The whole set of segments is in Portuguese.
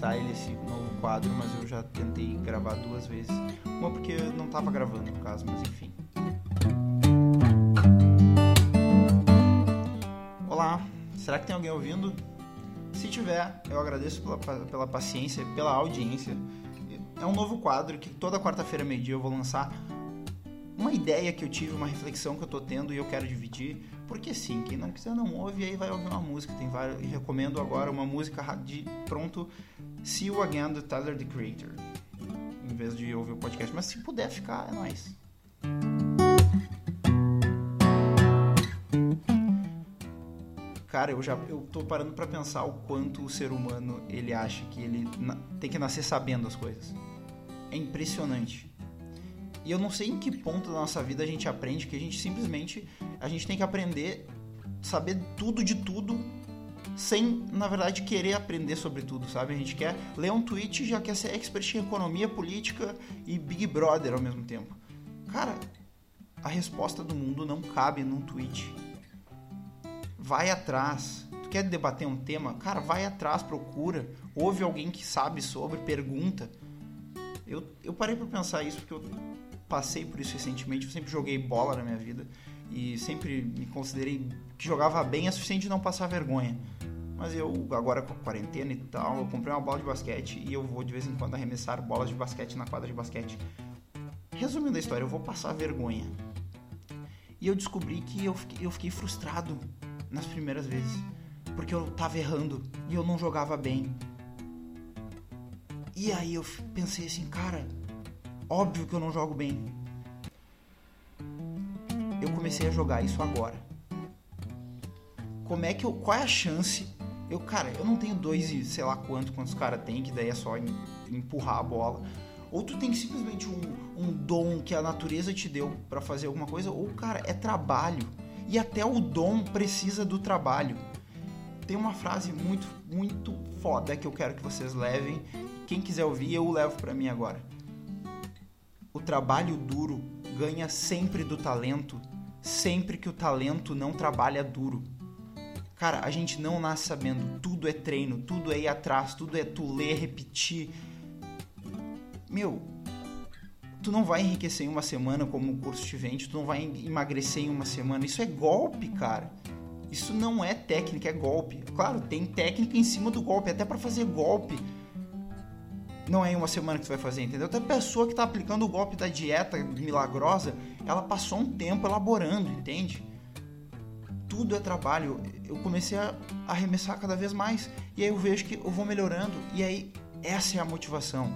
freestyle esse novo quadro, mas eu já tentei gravar duas vezes. Uma porque eu não tava gravando, no caso, mas enfim. Olá, será que tem alguém ouvindo? Se tiver, eu agradeço pela, pela paciência, pela audiência. É um novo quadro que toda quarta-feira, meio-dia, eu vou lançar uma ideia que eu tive, uma reflexão que eu tô tendo e eu quero dividir. Porque sim, quem não quiser não ouve, aí vai ouvir uma música. Tem várias, recomendo agora uma música de pronto, See You Again do Tyler the Creator. Em vez de ouvir o podcast. Mas se puder ficar, é nóis. Cara, eu já eu tô parando para pensar o quanto o ser humano ele acha que ele tem que nascer sabendo as coisas. É impressionante. E eu não sei em que ponto da nossa vida a gente aprende que a gente simplesmente a gente tem que aprender saber tudo de tudo sem, na verdade, querer aprender sobre tudo, sabe? A gente quer ler um tweet e já quer ser expert em economia, política e Big Brother ao mesmo tempo. Cara, a resposta do mundo não cabe num tweet. Vai atrás. Tu quer debater um tema? Cara, vai atrás, procura. Ouve alguém que sabe sobre, pergunta. Eu, eu parei para pensar isso porque eu passei por isso recentemente. Eu sempre joguei bola na minha vida e sempre me considerei que jogava bem é suficiente não passar vergonha. Mas eu, agora com a quarentena e tal, eu comprei uma bola de basquete e eu vou de vez em quando arremessar bolas de basquete na quadra de basquete. Resumindo a história, eu vou passar vergonha. E eu descobri que eu fiquei, eu fiquei frustrado nas primeiras vezes. Porque eu tava errando e eu não jogava bem. E aí eu pensei assim, cara, óbvio que eu não jogo bem. Eu comecei a jogar isso agora. Como é que eu. Qual é a chance? Eu, cara, eu não tenho dois e sei lá quanto, quantos caras tem, que daí é só empurrar a bola. Ou tu tem simplesmente um, um dom que a natureza te deu para fazer alguma coisa, ou, cara, é trabalho. E até o dom precisa do trabalho. Tem uma frase muito, muito foda que eu quero que vocês levem. Quem quiser ouvir, eu levo para mim agora. O trabalho duro ganha sempre do talento, sempre que o talento não trabalha duro. Cara, a gente não nasce sabendo, tudo é treino, tudo é ir atrás, tudo é tu ler, repetir. Meu, tu não vai enriquecer em uma semana como o curso te vende, tu não vai emagrecer em uma semana. Isso é golpe, cara. Isso não é técnica, é golpe. Claro, tem técnica em cima do golpe, até para fazer golpe não é em uma semana que você vai fazer, entendeu? Até a pessoa que está aplicando o golpe da dieta milagrosa, ela passou um tempo elaborando, entende? Tudo é trabalho. Eu comecei a arremessar cada vez mais e aí eu vejo que eu vou melhorando e aí essa é a motivação.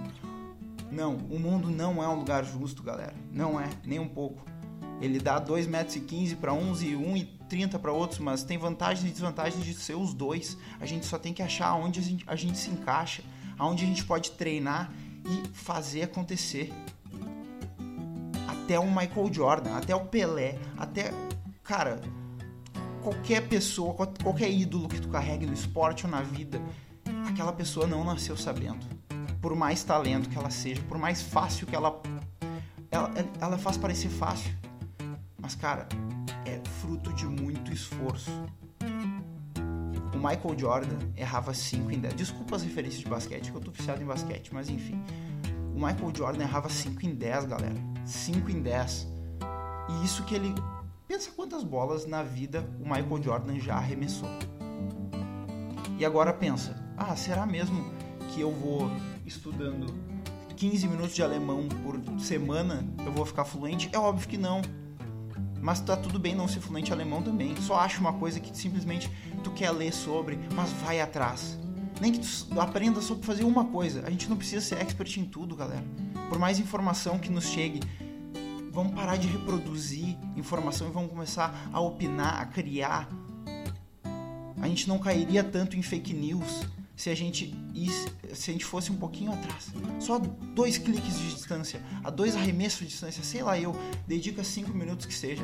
Não, o mundo não é um lugar justo, galera. Não é, nem um pouco. Ele dá 2,15 metros para uns e 1,30 para outros, mas tem vantagens e desvantagens de ser os dois. A gente só tem que achar onde a gente, a gente se encaixa onde a gente pode treinar e fazer acontecer. Até o Michael Jordan, até o Pelé, até. Cara, qualquer pessoa, qualquer ídolo que tu carregue no esporte ou na vida, aquela pessoa não nasceu sabendo. Por mais talento que ela seja, por mais fácil que ela. Ela, ela faz parecer fácil. Mas, cara, é fruto de muito esforço. Michael Jordan errava 5 em 10. Desculpa as referências de basquete, que eu tô viciado em basquete, mas enfim. O Michael Jordan errava 5 em 10, galera. 5 em 10. E isso que ele. Pensa quantas bolas na vida o Michael Jordan já arremessou. E agora pensa: ah, será mesmo que eu vou estudando 15 minutos de alemão por semana eu vou ficar fluente? É óbvio que não. Mas tá tudo bem não ser fluente alemão também. Só acha uma coisa que simplesmente tu quer ler sobre, mas vai atrás. Nem que tu aprenda sobre fazer uma coisa. A gente não precisa ser expert em tudo, galera. Por mais informação que nos chegue, vamos parar de reproduzir informação e vamos começar a opinar, a criar. A gente não cairia tanto em fake news se a gente se a gente fosse um pouquinho atrás. Só dois cliques de distância, a dois arremessos de distância, sei lá eu, dedica cinco minutos que seja.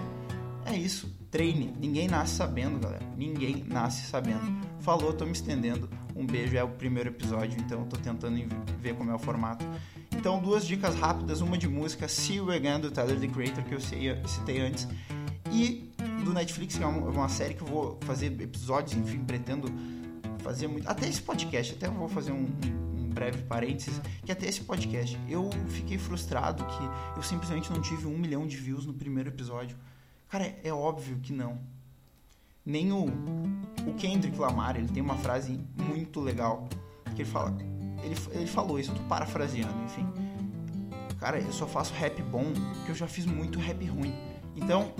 É isso, treine. Ninguém nasce sabendo, galera. Ninguém nasce sabendo. Falou, tô me estendendo. Um beijo, é o primeiro episódio, então tô tentando ver como é o formato. Então, duas dicas rápidas, uma de música, See You Again, do Tyler, The Creator, que eu citei antes, e do Netflix, que é uma série que eu vou fazer episódios, enfim, pretendo fazer muito. Até esse podcast, até vou fazer um, um breve parênteses, que até esse podcast, eu fiquei frustrado que eu simplesmente não tive um milhão de views no primeiro episódio. Cara, é óbvio que não. Nem o, o Kendrick Lamar, ele tem uma frase muito legal, que ele fala, ele, ele falou isso, eu tô parafraseando, enfim. Cara, eu só faço rap bom porque eu já fiz muito rap ruim. Então,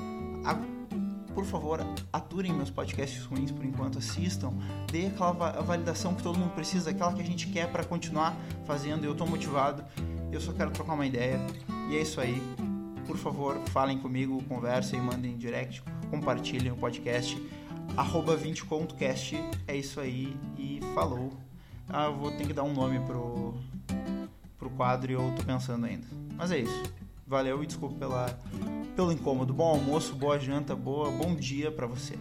a, por favor, aturem meus podcasts ruins por enquanto, assistam, dê aquela validação que todo mundo precisa, aquela que a gente quer para continuar fazendo. Eu tô motivado, eu só quero trocar uma ideia. E é isso aí. Por favor, falem comigo, conversem, mandem direct, compartilhem o podcast. Arroba 20contocast. É isso aí e falou. Ah, eu vou ter que dar um nome pro, pro quadro e eu tô pensando ainda. Mas é isso. Valeu e desculpa pela, pelo incômodo. Bom almoço, boa janta, boa, bom dia para você.